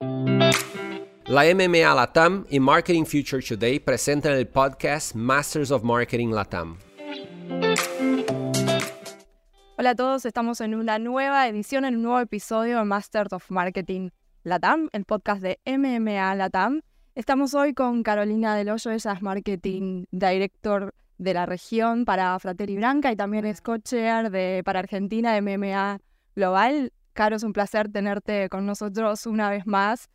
La MMA Latam y Marketing Future Today presentan el podcast Masters of Marketing Latam. Hola a todos, estamos en una nueva edición, en un nuevo episodio de Masters of Marketing Latam, el podcast de MMA Latam. Estamos hoy con Carolina Del Hoyo, ella es Marketing Director de la región para Fratelli Branca y también es co-chair para Argentina de MMA Global. Caro, es un placer tenerte con nosotros una vez más.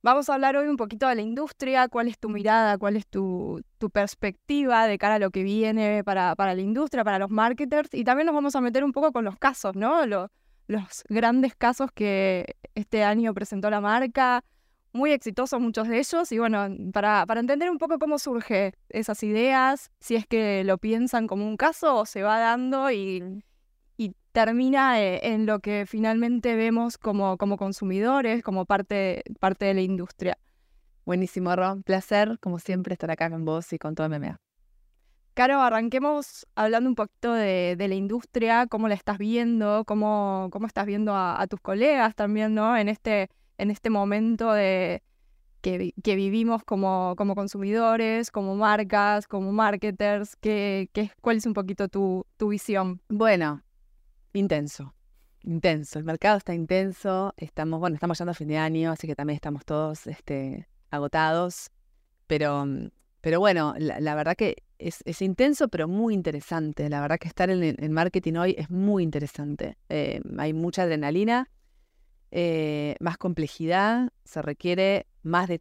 Vamos a hablar hoy un poquito de la industria, cuál es tu mirada, cuál es tu, perspectiva de cara a lo que viene para, para, la industria, para los marketers, y también nos vamos a meter un poco con los casos, ¿no? los grandes casos que este año presentó la marca, muy exitosos muchos de ellos, y bueno, para, para entender un poco cómo surge esas ideas, si es que lo piensan como un caso o se va dando y termina eh, en lo que finalmente vemos como, como consumidores, como parte, parte de la industria. Buenísimo, Ron. Placer, como siempre, estar acá con vos y con todo MMA. Caro, arranquemos hablando un poquito de, la industria, cómo la estás viendo, cómo, cómo estás viendo a, tus colegas también, ¿no? En este, en este momento de, que, vivimos como, como consumidores, como marcas, como marketers, ¿qué, cuál es un poquito tu, tu visión? Bueno, Intenso, intenso. El mercado está intenso. Estamos, bueno, estamos yendo a fin de año, así que también estamos todos este, agotados. Pero, pero bueno, la, verdad que es, intenso, pero muy interesante. La verdad que estar en el marketing hoy es muy interesante. Eh, hay mucha adrenalina, eh, más complejidad, se requiere más de,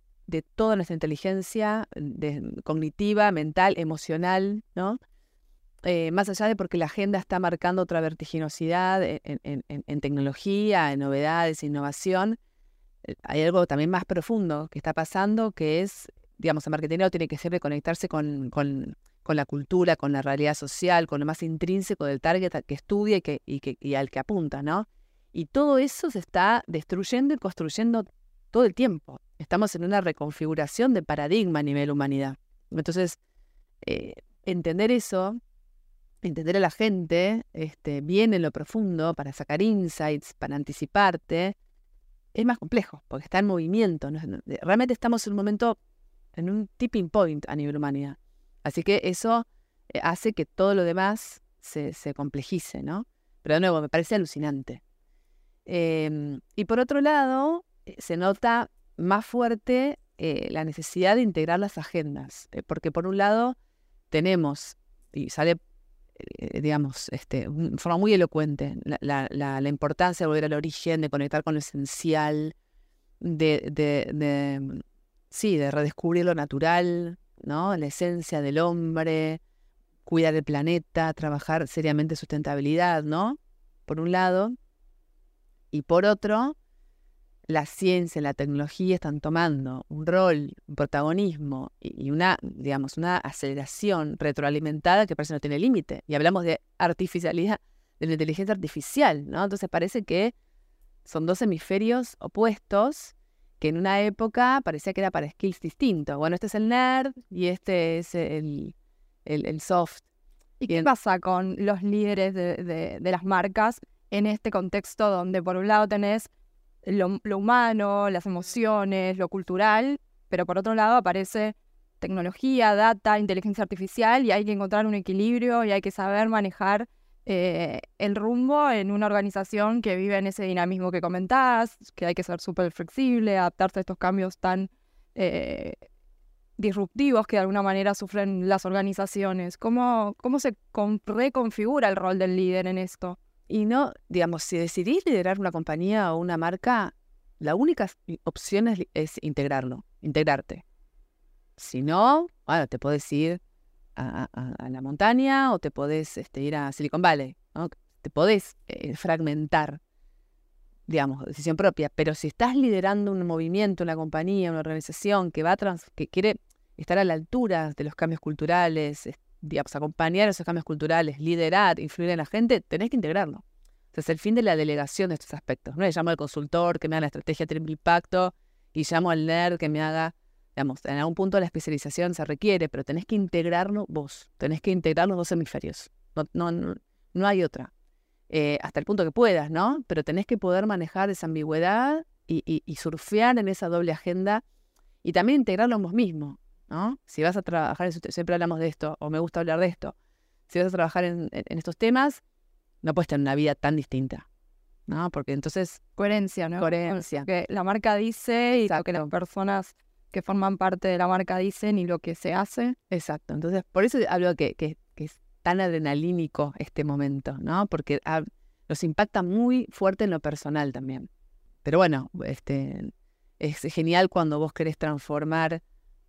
toda nuestra inteligencia cognitiva, mental, emocional, ¿no? Eh, más allá de porque la agenda está marcando otra vertiginosidad en, tecnología, en novedades, innovación, eh, hay algo también más profundo que está pasando, que es, digamos, el marketing tiene que de conectarse con, la cultura, con la realidad social, con lo más intrínseco del target que estudia y, que, y, al que apunta, ¿no? Y todo eso se está destruyendo y construyendo todo el tiempo. Estamos en una reconfiguración de paradigma a nivel humanidad. Entonces, eh, entender eso entender a la gente este, bien en lo profundo, para sacar insights, para anticiparte, es más complejo, porque está en movimiento. Realmente estamos en un momento, en un tipping point a nivel humanidad. Así que eso eh, hace que todo lo demás se, complejice, ¿no? Pero de nuevo, me parece alucinante. Em, y por otro lado, eh, se nota más fuerte eh, la necesidad de integrar las agendas, porque por un lado tenemos, y sale eh, digamos, este, de forma muy elocuente, la, la, importancia de volver al origen, de conectar con lo esencial, de, de, mm, sí, de redescubrir lo natural, ¿no? La esencia del hombre, cuidar el planeta, trabajar seriamente sustentabilidad, ¿no? Por un lado. Y por otro, la ciencia y la tecnología están tomando un rol, un protagonismo y una, digamos, una aceleración retroalimentada que parece no tiene límite. Y hablamos de artificialidad, de la inteligencia artificial, ¿no? Entonces parece que son dos hemisferios opuestos que en una época parecía que era para skills distintos. Bueno, este es el nerd y este es el, el, soft. ¿Y qué pasa con los líderes de, de las marcas en este contexto donde por un lado tenés lo, humano, las emociones, lo cultural, pero por otro lado aparece tecnología, data, inteligencia artificial y hay que encontrar un equilibrio y hay que saber manejar eh, el rumbo en una organización que vive en ese dinamismo que comentás, que hay que ser súper flexible, adaptarse a estos cambios tan eh, disruptivos que de alguna manera sufren las organizaciones. ¿Cómo, cómo se reconfigura el rol del líder en esto? Y no, digamos, si decidís liderar una compañía o una marca, la única opción es, integrarlo, integrarte. Si no, bueno, te puedes ir a, la montaña o te podés este, ir a Silicon Valley. Te podés eh, fragmentar, digamos, decisión propia. Pero si estás liderando un movimiento, una compañía, una organización que, va que quiere estar a la altura de los cambios culturales, digamos, acompañar esos cambios culturales, liderar, influir en la gente, tenés que integrarlo. Entonces, el fin de la delegación de estos aspectos. No le llamo al consultor que me haga la estrategia de impacto y llamo al nerd que me haga, digamos, en algún punto la especialización se requiere, pero tenés que integrarlo vos, tenés que integrar los dos hemisferios. No, no, no hay otra. Eh, hasta el punto que puedas, ¿no? Pero tenés que poder manejar esa ambigüedad y, y, surfear en esa doble agenda y también integrarlo en vos mismo, ¿no? Si vas a trabajar, siempre hablamos de esto, o me gusta hablar de esto, si vas a trabajar en, estos temas, no puedes tener una vida tan distinta, ¿no? Porque entonces... Coherencia, ¿no? Coherencia. Que la marca dice y lo que las personas que forman parte de la marca dicen y lo que se hace. Exacto. Entonces, por eso hablo que, que, que es tan adrenalínico este momento, ¿no? Porque nos impacta muy fuerte en lo personal también. Pero bueno, este, es genial cuando vos querés transformar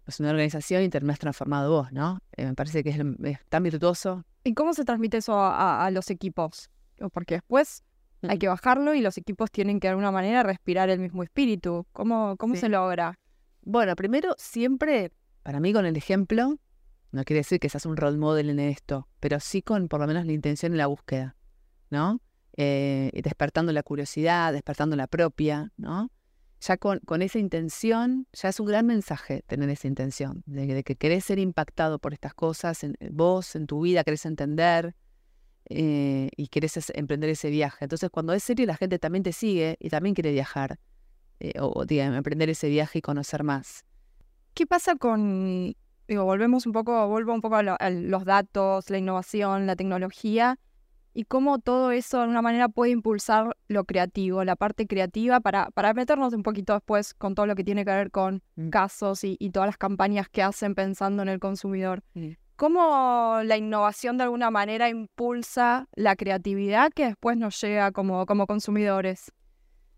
pues, una organización y terminás transformado vos, ¿no? Eh, me parece que es, tan virtuoso. ¿Y cómo se transmite eso a, los equipos? Porque después hay que bajarlo y los equipos tienen que de alguna manera respirar el mismo espíritu. ¿Cómo, cómo se logra? Bueno, primero, siempre, para mí con el ejemplo, no quiere decir que seas un role model en esto, pero sí con por lo menos la intención y la búsqueda, ¿no? Eh, despertando la curiosidad, despertando la propia, ¿no? Ya con, esa intención, ya es un gran mensaje tener esa intención, de, que querés ser impactado por estas cosas, en, vos, en tu vida, querés entender eh, y querés emprender ese viaje. Entonces, cuando es serio, la gente también te sigue y también quiere viajar, eh, o, digamos, emprender ese viaje y conocer más. ¿Qué pasa con, digo, volvemos un poco, vuelvo un poco a los datos, la innovación, la tecnología? Y cómo todo eso de alguna manera puede impulsar lo creativo, la parte creativa, para, para meternos un poquito después con todo lo que tiene que ver con mm. casos y, todas las campañas que hacen pensando en el consumidor. ¿Cómo la innovación de alguna manera impulsa la creatividad que después nos llega como, como consumidores?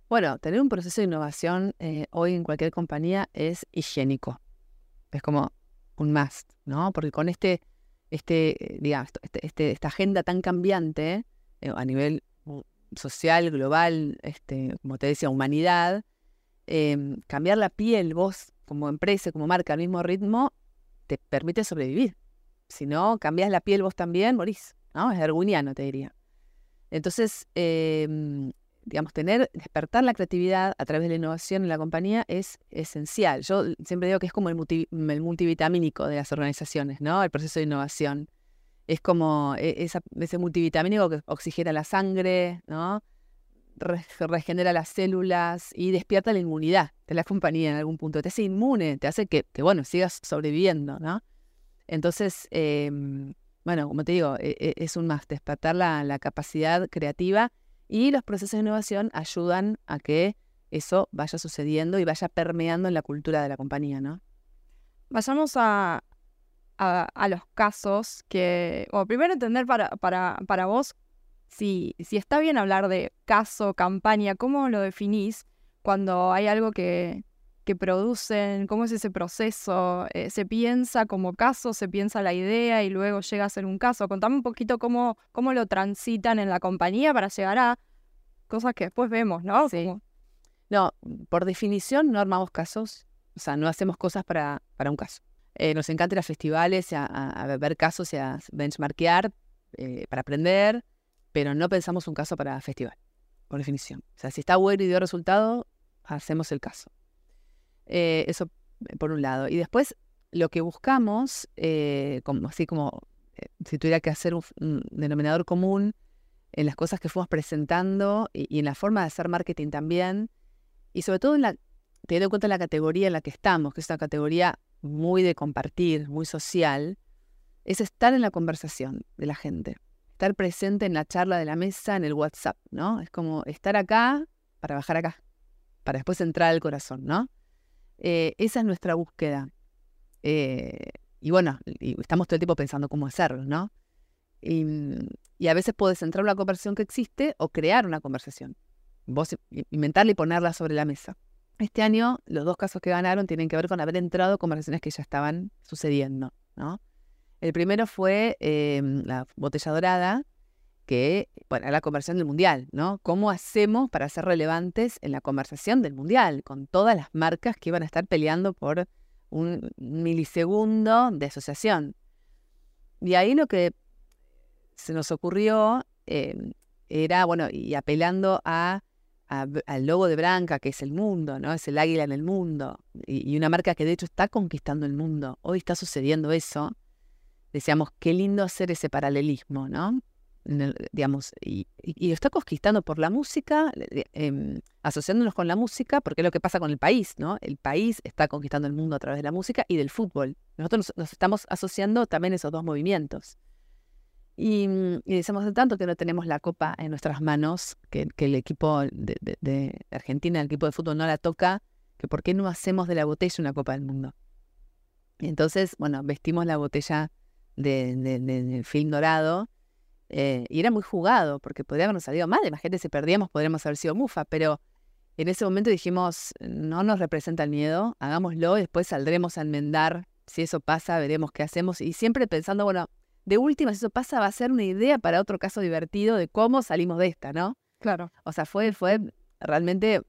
Bueno, tener un proceso de innovación eh, hoy en cualquier compañía es higiénico. Es como un must, ¿no? Porque con este este, digamos, este, este, esta agenda tan cambiante eh, a nivel social, global, este, como te decía, humanidad, em, cambiar la piel vos como empresa, como marca al mismo ritmo, te permite sobrevivir. Si no, cambias la piel vos también, morís. ¿no? Es erguniano, te diría. Entonces, em, digamos, tener, despertar la creatividad a través de la innovación en la compañía es esencial. Yo siempre digo que es como el, multivitamínico de las organizaciones, ¿no? El proceso de innovación. Es como e, ese multivitamínico que oxigena la sangre, ¿no? regenera las células y despierta la inmunidad de la compañía en algún punto. Te hace inmune, te hace que, bueno, sigas sobreviviendo, ¿no? Entonces, em, bueno, como te digo, e, e, es un más, despertar la capacidad creativa y los procesos de innovación ayudan a que eso vaya sucediendo y vaya permeando en la cultura de la compañía, ¿no? Vayamos a, a, los casos que, o primero entender para, para, para vos si, si está bien hablar de caso, campaña, ¿cómo lo definís cuando hay algo que, que producen, cómo es ese proceso, eh, se piensa como caso, se piensa la idea y luego llega a ser un caso. Contame un poquito cómo, cómo lo transitan en la compañía para llegar a cosas que después vemos, ¿no? Sí. No, por definición no armamos casos, o sea, no hacemos cosas para, para un caso. Eh, nos encanta ir a festivales, a, ver casos y a benchmarkear eh, para aprender, pero no pensamos un caso para festival, por definición. O sea, si está bueno y dio resultado, hacemos el caso. Eh, eso eh, por un lado. Y después lo que buscamos, eh, así como si tuviera que hacer un, denominador común en las cosas que fuimos presentando y, en la forma de hacer marketing también, y sobre todo en la, teniendo en cuenta la categoría en la que estamos, que es una categoría muy de compartir, muy social, es estar en la conversación de la gente, estar presente en la charla de la mesa, en el WhatsApp, ¿no? Es como estar acá para bajar acá, para después entrar al corazón, ¿no? Eh, esa es nuestra búsqueda. Eh, y bueno, estamos todo el tiempo pensando cómo hacerlo, ¿no? Y, a veces puedes entrar una conversación que existe o crear una conversación. Vos inventarla y ponerla sobre la mesa. Este año, los dos casos que ganaron tienen que ver con haber entrado conversaciones que ya estaban sucediendo, ¿no? El primero fue em, la botella dorada, que, bueno, la conversación del mundial, ¿no? ¿Cómo hacemos para ser relevantes en la conversación del mundial, con todas las marcas que iban a estar peleando por un milisegundo de asociación? Y ahí lo que se nos ocurrió em, era, bueno, y apelando a, al logo de Branca, que es el mundo, ¿no? Es el águila en el mundo, y, y una marca que de hecho está conquistando el mundo. Hoy está sucediendo eso. Decíamos, qué lindo hacer ese paralelismo, ¿no? Digamos, y, lo está conquistando por la música, em, asociándonos con la música, porque es lo que pasa con el país, ¿no? El país está conquistando el mundo a través de la música y del fútbol. Nosotros nos, estamos asociando también esos dos movimientos. Y, y, decimos de tanto que no tenemos la copa en nuestras manos, que, el equipo de, Argentina, el equipo de fútbol no la toca, que por qué no hacemos de la botella una copa del mundo. Y entonces, bueno, vestimos la botella del film dorado eh, y era muy jugado, porque podría habernos salido mal. Imagínate, si perdíamos, podríamos haber sido mufa, pero en ese momento dijimos, no nos representa el miedo, hagámoslo y después saldremos a enmendar. Si eso pasa, veremos qué hacemos. Y siempre pensando, bueno, de última, si eso pasa, va a ser una idea para otro caso divertido de cómo salimos de esta, ¿no? Claro. O sea, fue, fue realmente,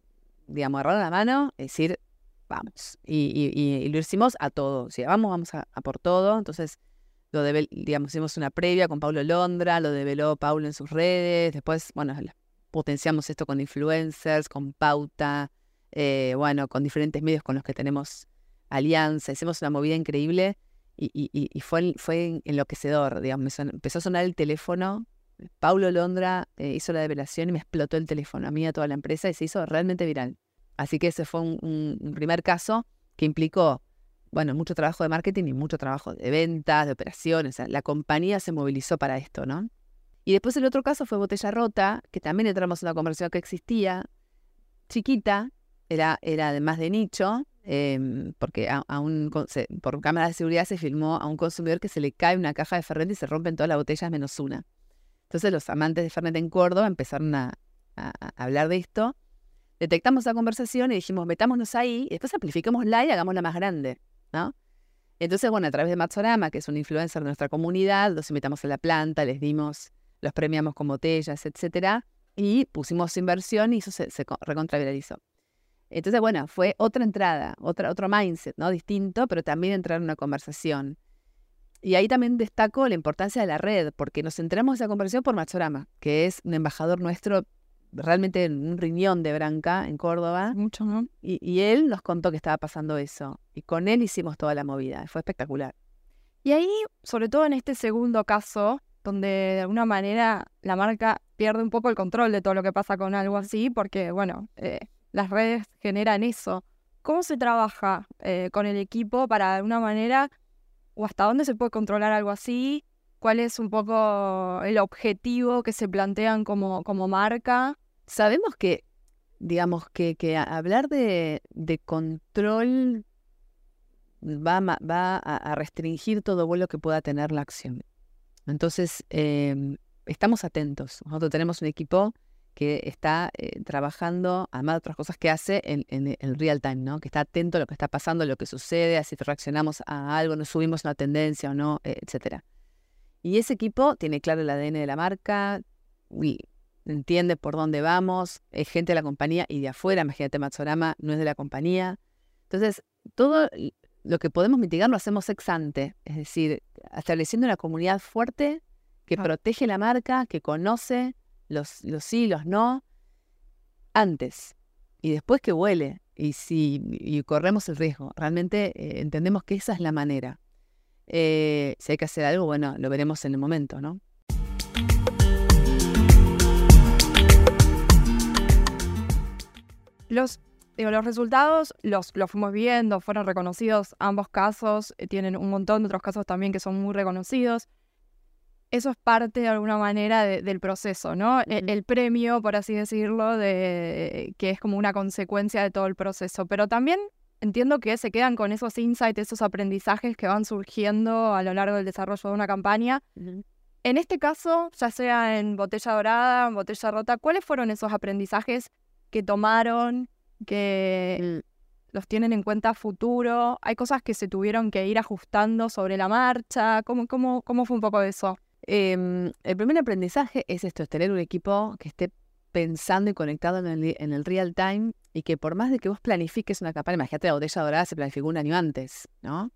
digamos, agarrar la mano, decir, vamos. Y, lo hicimos a todo. Si vamos, vamos a por todo. Entonces, hicimos una previa con Paulo Londra, lo develó Paulo en sus redes, después, bueno, potenciamos esto con influencers, con pauta, eh, bueno, con diferentes medios con los que tenemos alianza, hicimos una movida increíble y, fue, fue enloquecedor, digamos, empezó a sonar el teléfono, Paulo Londra eh, hizo la develación y me explotó el teléfono a mí y a toda la empresa y se hizo realmente viral. Así que ese fue un primer caso que implicó bueno, mucho trabajo de marketing y mucho trabajo de ventas, de operaciones. la compañía se movilizó para esto, ¿no? Y después el otro caso fue Botella Rota, que también entramos en una conversión que existía, chiquita, era, era además de nicho, em, porque a, un, por cámara de seguridad se filmó a un consumidor que se le cae una caja de Fernet y se rompen todas las botellas menos una. Entonces los amantes de Fernet en Córdoba empezaron a, a hablar de esto. Detectamos la conversación y dijimos, metámonos ahí y después amplifiquémosla y hagámosla más grande. Entonces, bueno, a través de Matsorama, que es un influencer de nuestra comunidad, los invitamos a la planta, les dimos, los premiamos con botellas, etcétera, y pusimos inversión y eso se, se recontraviralizó. Entonces, bueno, fue otra entrada, otra, otro mindset, ¿no? Distinto, pero también entrar en una conversación. Y ahí también destaco la importancia de la red, porque nos centramos en esa conversación por Matsorama, que es un embajador nuestro realmente en un riñón de Branca en Córdoba. Mucho, ¿no? Y, él nos contó que estaba pasando eso. Y con él hicimos toda la movida. Fue espectacular. Y ahí, sobre todo en este segundo caso, donde de alguna manera la marca pierde un poco el control de todo lo que pasa con algo así, porque, bueno, eh, las redes generan eso. ¿Cómo se trabaja eh, con el equipo para de alguna manera, o hasta dónde se puede controlar algo así? ¿Cuál es un poco el objetivo que se plantean como, como marca? Sabemos que, digamos, que, hablar de, control va, a, restringir todo vuelo que pueda tener la acción. Entonces, em, estamos atentos. Nosotros tenemos un equipo que está eh, trabajando, además de otras cosas que hace, en, el real time, ¿no? Que está atento a lo que está pasando, a lo que sucede, a si reaccionamos a algo, nos subimos una tendencia o no, eh, etcétera. Y ese equipo tiene claro el ADN de la marca, y entiende por dónde vamos, es gente de la compañía y de afuera, imagínate Matsorama, no es de la compañía. Entonces, todo lo que podemos mitigar lo hacemos ex ante, es decir, estableciendo una comunidad fuerte que protege la marca, que conoce los, los sí, los no, antes y después que huele y si y corremos el riesgo. Realmente eh, entendemos que esa es la manera. Eh, si hay que hacer algo, bueno, lo veremos en el momento, ¿no? Los, los resultados los, los fuimos viendo, fueron reconocidos ambos casos, eh, tienen un montón de otros casos también que son muy reconocidos. Eso es parte de alguna manera del proceso, ¿no? E, el, premio, por así decirlo, de, que es como una consecuencia de todo el proceso. Pero también entiendo que se quedan con esos insights, esos aprendizajes que van surgiendo a lo largo del desarrollo de una campaña. En este caso, ya sea en botella dorada, en botella rota, ¿cuáles fueron esos aprendizajes que tomaron, que los tienen en cuenta futuro? ¿Hay cosas que se tuvieron que ir ajustando sobre la marcha? ¿Cómo, cómo, cómo fue un poco eso? Em, el primer aprendizaje es esto, es tener un equipo que esté pensando y conectado en el, en el, real time y que por más de que vos planifiques una campaña, imagínate la botella dorada se planificó un año antes, ¿no?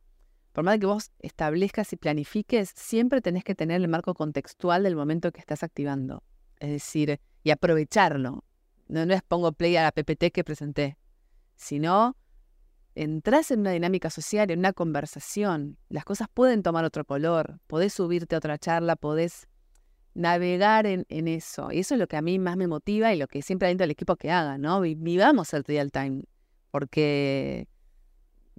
Por más de que vos establezcas y planifiques, siempre tenés que tener el marco contextual del momento que estás activando. Es decir, y aprovecharlo. No, no es pongo play a la PPT que presenté, sino entras en una dinámica social, en una conversación. Las cosas pueden tomar otro color, podés subirte a otra charla, podés navegar en, eso. Y eso es lo que a mí más me motiva y lo que siempre aliento al equipo que haga, ¿no? Vivamos el real time, porque...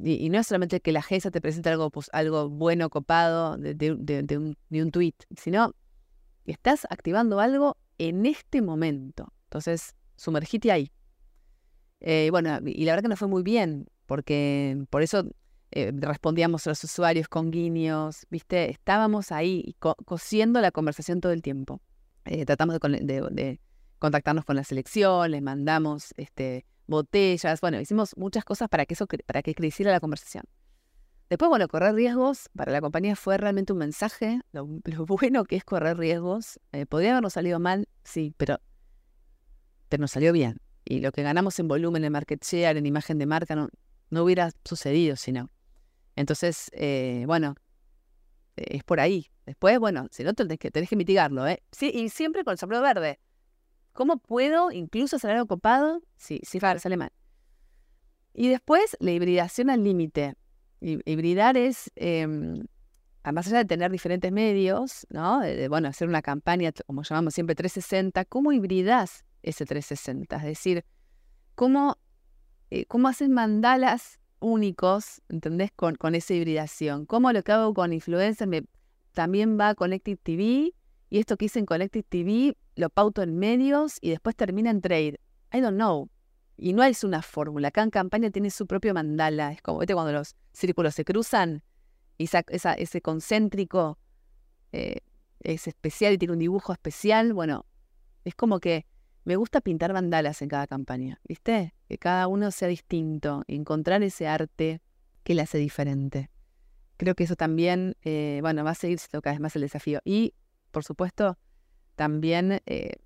Y, no es solamente que la agencia te presente algo, pues, algo bueno, copado de, un, de un tweet, sino que estás activando algo en este momento. Entonces, sumergite ahí. Eh, bueno, y la verdad que nos fue muy bien, porque por eso eh, respondíamos a los usuarios con guiños, ¿viste? Estábamos ahí cosiendo la conversación todo el tiempo. Eh, tratamos de, contactarnos con la selección, les mandamos este, botellas, bueno, hicimos muchas cosas para que eso para que creciera la conversación. Después, bueno, correr riesgos para la compañía fue realmente un mensaje, lo, bueno que es correr riesgos. Eh, podría habernos salido mal, sí, pero, pero nos salió bien. Y lo que ganamos en volumen, en market share, en imagen de marca, no, no hubiera sucedido si no. Entonces, eh, bueno, es por ahí. Después, bueno, si no, tenés que, tenés que mitigarlo, ¿eh? Sí, y siempre con el sombrero verde. ¿Cómo puedo incluso hacer algo copado? Sí, sí, sale mal. Y después, la hibridación al límite. Hibridar es, eh, más allá de tener diferentes medios, ¿no? De, bueno, hacer una campaña, como llamamos siempre, 360, ¿cómo hibridás ese 360? Es decir, ¿cómo, eh, cómo haces mandalas únicos, ¿entendés? Con, con esa hibridación. ¿Cómo lo que hago con influencers me, también va a Connected TV? Y esto que hice en Connected TV lo pauto en medios y después termina en trade. I don't know. Y no es una fórmula. Cada campaña tiene su propio mandala. Es como, ¿viste? Cuando los círculos se cruzan y ese concéntrico eh, es especial y tiene un dibujo especial. Bueno, es como que me gusta pintar mandalas en cada campaña, ¿viste? Que cada uno sea distinto, encontrar ese arte que le hace diferente. Creo que eso también, eh, bueno, va a seguir siendo cada vez más el desafío. Y, por supuesto, también eh,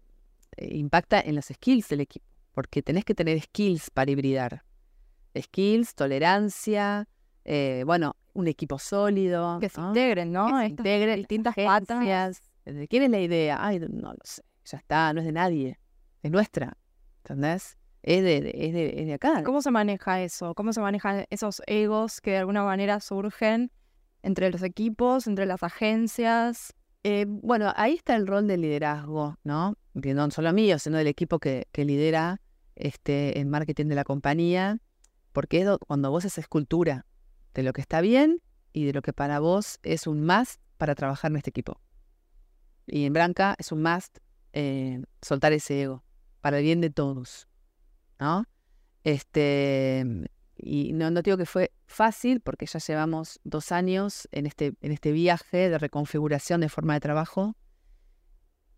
impacta en los skills del equipo, porque tenés que tener skills para hibridar. Skills, tolerancia, eh, bueno, un equipo sólido. Que se integren, ¿no? Que se integren distintas patas. ¿De quién es la idea? Ay, no lo sé. Ya está, no es de nadie es nuestra, ¿entendés? Es de, es, de, es de acá. ¿Cómo se maneja eso? ¿Cómo se manejan esos egos que de alguna manera surgen entre los equipos, entre las agencias? Eh, bueno, ahí está el rol del liderazgo, ¿no? No solo mío, sino del equipo que, que lidera este, el marketing de la compañía, porque es cuando vos haces cultura de lo que está bien y de lo que para vos es un must para trabajar en este equipo. Y en Branca es un must eh, soltar ese ego para el bien de todos, ¿no? Este, y no, no digo que fue fácil, porque ya llevamos dos años en este, en este viaje de reconfiguración de forma de trabajo,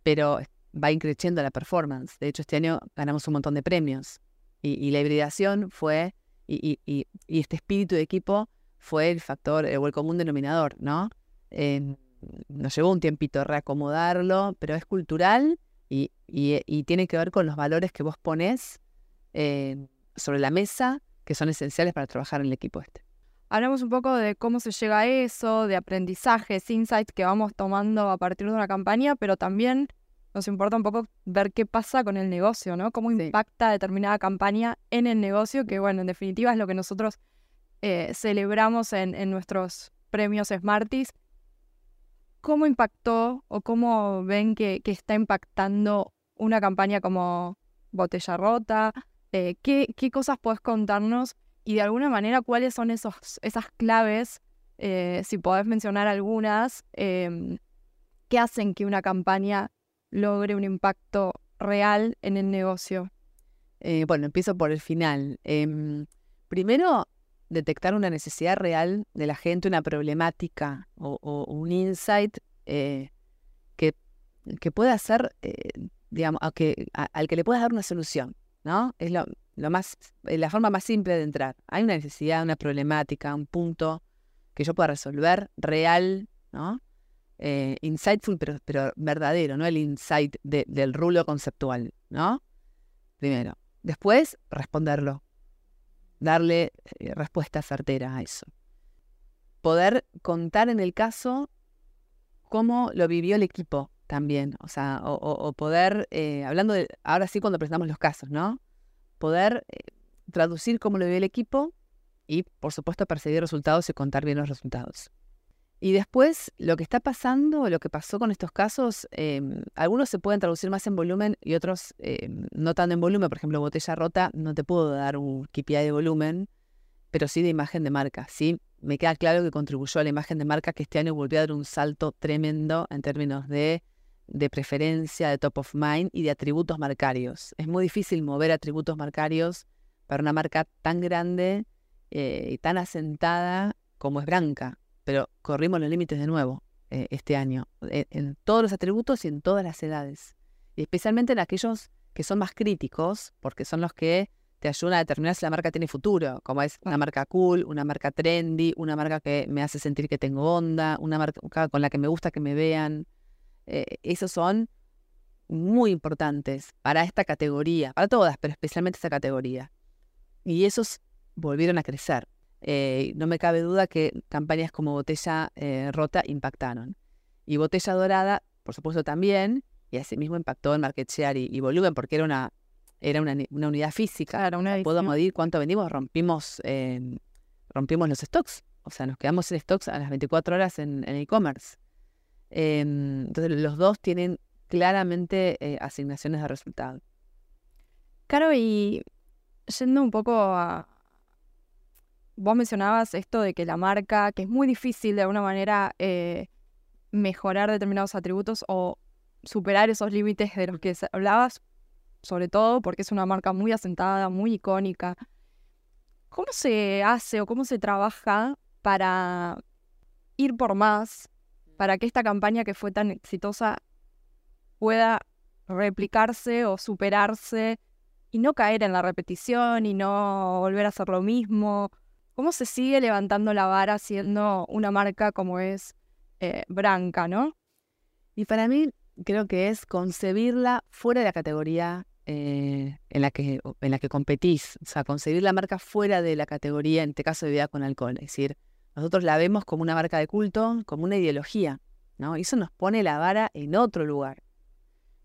pero va increciendo la performance. De hecho, este año ganamos un montón de premios. Y, la hibridación fue, y, y, este espíritu de equipo fue el factor o el común denominador, ¿no? Em, nos llevó un tiempito reacomodarlo, pero es cultural y, y, tiene que ver con los valores que vos ponés eh, sobre la mesa que son esenciales para trabajar en el equipo este. Hablamos un poco de cómo se llega a eso, de aprendizajes, insights que vamos tomando a partir de una campaña, pero también nos importa un poco ver qué pasa con el negocio, ¿no? Cómo impacta determinada campaña en el negocio, que bueno, en definitiva es lo que nosotros eh, celebramos en, en nuestros premios Smarties, ¿Cómo impactó o cómo ven que, está impactando una campaña como Botella Rota? Eh, ¿qué, cosas podés contarnos? Y de alguna manera, ¿cuáles son esas claves, eh, si podés mencionar algunas, em, que hacen que una campaña logre un impacto real en el negocio? Eh, bueno, empiezo por el final. Em, primero, detectar una necesidad real de la gente, una problemática o, un insight eh, que, que pueda ser, eh, digamos, al que le puedas dar una solución, ¿no? Es lo, más, eh, la forma más simple de entrar. Hay una necesidad, una problemática, un punto que yo pueda resolver real, ¿no? insightful, pero, pero verdadero, no el insight del rulo conceptual, ¿no? Primero. Después, responderlo darle eh, respuesta certera a eso. Poder contar en el caso cómo lo vivió el equipo también, o sea, o, poder, eh, hablando de, ahora sí cuando presentamos los casos, ¿no? Poder eh, traducir cómo lo vivió el equipo y, por supuesto, perseguir resultados y contar bien los resultados. Y después, lo que está pasando, lo que pasó con estos casos, em, algunos se pueden traducir más en volumen y otros em, no tan en volumen. Por ejemplo, botella rota, no te puedo dar un KPI de volumen, pero sí de imagen de marca. Sí, me queda claro que contribuyó a la imagen de marca que este año volvió a dar un salto tremendo en términos de, de preferencia, de top of mind y de atributos marcarios. Es muy difícil mover atributos marcarios para una marca tan grande eh, y tan asentada como es Branca pero corrimos los límites de nuevo eh, este año, en, todos los atributos y en todas las edades. Y especialmente en aquellos que son más críticos, porque son los que te ayudan a determinar si la marca tiene futuro, como es una marca cool, una marca trendy, una marca que me hace sentir que tengo onda, una marca con la que me gusta que me vean. Eh, esos son muy importantes para esta categoría, para todas, pero especialmente esta categoría. Y esos volvieron a crecer. Eh, no me cabe duda que campañas como Botella eh, Rota impactaron. Y Botella Dorada, por supuesto, también, y asimismo impactó en market share y, volumen, porque era una, era una, unidad física. Era una Puedo medir cuánto vendimos, rompimos, eh, rompimos los stocks. O sea, nos quedamos en stocks a las 24 horas en e-commerce. Em, entonces, los dos tienen claramente asignaciones de resultado. Claro, y yendo un poco a, vos mencionabas esto de que la marca, que es muy difícil de alguna manera eh, mejorar determinados atributos o superar esos límites de los que hablabas, sobre todo porque es una marca muy asentada, muy icónica. ¿Cómo se hace o cómo se trabaja para ir por más, para que esta campaña que fue tan exitosa pueda replicarse o superarse y no caer en la repetición y no volver a hacer lo mismo? ¿Cómo se sigue levantando la vara siendo una marca como es eh, Branca, no? Y para mí creo que es concebirla fuera de la categoría eh, en, la que, en la que competís. O sea, concebir la marca fuera de la categoría, en este caso de vida con alcohol. Es decir, nosotros la vemos como una marca de culto, como una ideología, ¿no? Y eso nos pone la vara en otro lugar.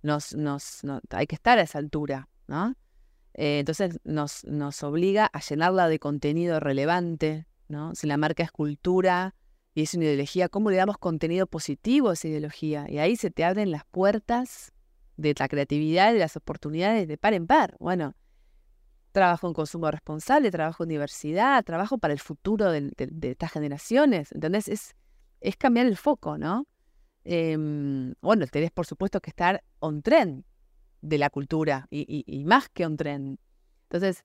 Nos, nos, hay que estar a esa altura, ¿no? Eh, entonces nos, nos obliga a llenarla de contenido relevante, ¿no? Si la marca es cultura y es una ideología, ¿cómo le damos contenido positivo a esa ideología? Y ahí se te abren las puertas de la creatividad y de las oportunidades de par en par. Bueno, trabajo en consumo responsable, trabajo en diversidad, trabajo para el futuro de, estas generaciones. ¿Entendés? Es, es cambiar el foco, ¿no? Em, bueno, tenés por supuesto que estar on trend, de la cultura y, más que un tren. Entonces,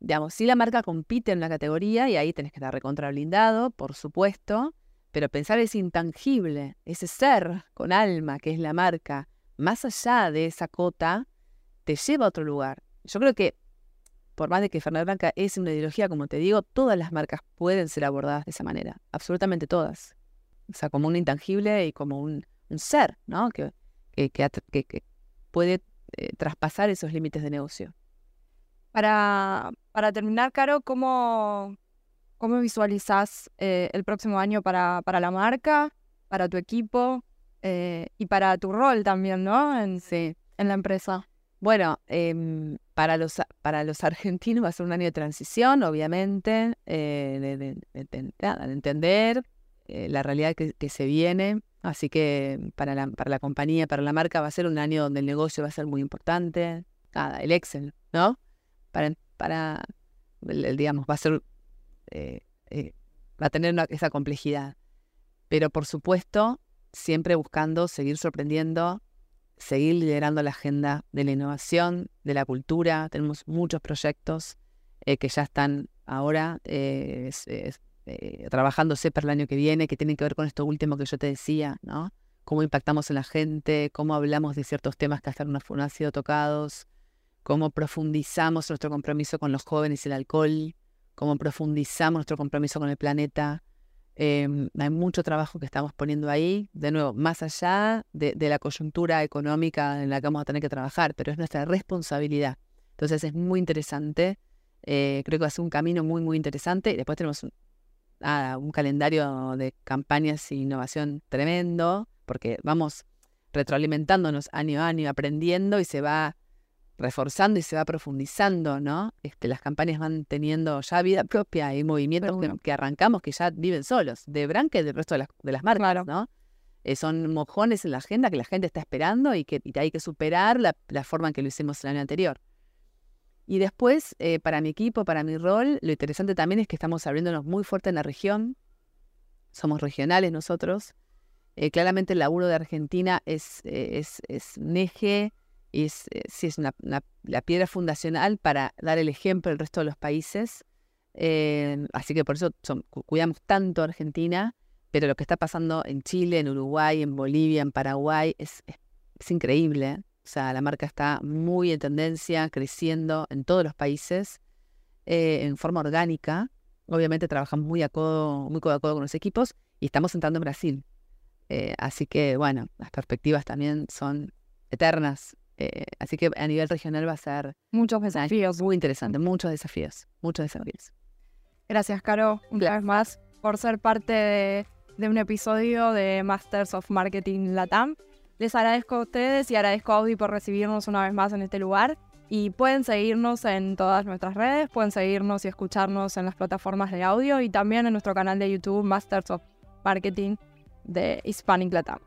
digamos, si la marca compite en la categoría y ahí tenés que estar recontra blindado, por supuesto, pero pensar ese intangible, ese ser con alma que es la marca, más allá de esa cota, te lleva a otro lugar. Yo creo que, por más de que Fernández Blanca es una ideología, como te digo, todas las marcas pueden ser abordadas de esa manera, absolutamente todas. O sea, como un intangible y como un, ser, ¿no? Que, que, que puede eh, traspasar esos límites de negocio. Para, para terminar, Caro, ¿cómo, cómo visualizas eh, el próximo año para, para la marca, para tu equipo eh, y para tu rol también, ¿no? En, sí. en la empresa. Bueno, em, para, los, para los argentinos va a ser un año de transición, obviamente, de, entender la realidad que, que se viene. Así que para la, para la compañía, para la marca, va a ser un año donde el negocio va a ser muy importante. Nada, el Excel, ¿no? Para, para digamos, va a ser, eh, eh, va a tener esa complejidad. Pero por supuesto, siempre buscando seguir sorprendiendo, seguir liderando la agenda de la innovación, de la cultura. Tenemos muchos proyectos eh, que ya están ahora eh, trabajándose para el año que viene, que tienen que ver con esto último que yo te decía, ¿no? Cómo impactamos en la gente, cómo hablamos de ciertos temas que hasta no han sido tocados, cómo profundizamos nuestro compromiso con los jóvenes y el alcohol, cómo profundizamos nuestro compromiso con el planeta. Em, hay mucho trabajo que estamos poniendo ahí, de nuevo, más allá de, la coyuntura económica en la que vamos a tener que trabajar, pero es nuestra responsabilidad. Entonces es muy interesante, eh, creo que va a ser un camino muy, muy interesante. Después tenemos un calendario de campañas e innovación tremendo, porque vamos retroalimentándonos año a año, aprendiendo y se va reforzando y se va profundizando, ¿no? Este, las campañas van teniendo ya vida propia y movimientos que, arrancamos que ya viven solos, de Branca y del resto de las, de las marcas, Claro. ¿no? Eh, son mojones en la agenda que la gente está esperando y que y hay que superar la, la forma en que lo hicimos el año anterior. Y después, eh, para mi equipo, para mi rol, lo interesante también es que estamos abriéndonos muy fuerte en la región. Somos regionales nosotros. Eh, claramente el laburo de Argentina es, eh, es, es un eje, y es, eh, sí es la piedra fundacional para dar el ejemplo al resto de los países. Eh, así que por eso son- cu- cuidamos tanto a Argentina, pero lo que está pasando en Chile, en Uruguay, en Bolivia, en Paraguay, es, es increíble. O sea, la marca está muy en tendencia, creciendo en todos los países, eh, en forma orgánica. Obviamente trabajamos muy a codo, muy codo a codo con los equipos y estamos entrando en Brasil. Eh, así que, bueno, las perspectivas también son eternas. Eh, así que a nivel regional va a ser Muchos desafíos. muy interesante, muchos desafíos, muchos desafíos. Gracias, Caro, una vez más, por ser parte de, de un episodio de Masters of Marketing Latam. Les agradezco a ustedes y agradezco a Audi por recibirnos una vez más en este lugar. Y pueden seguirnos en todas nuestras redes, pueden seguirnos y escucharnos en las plataformas de audio y también en nuestro canal de YouTube Masters of Marketing de Hispanic Latam.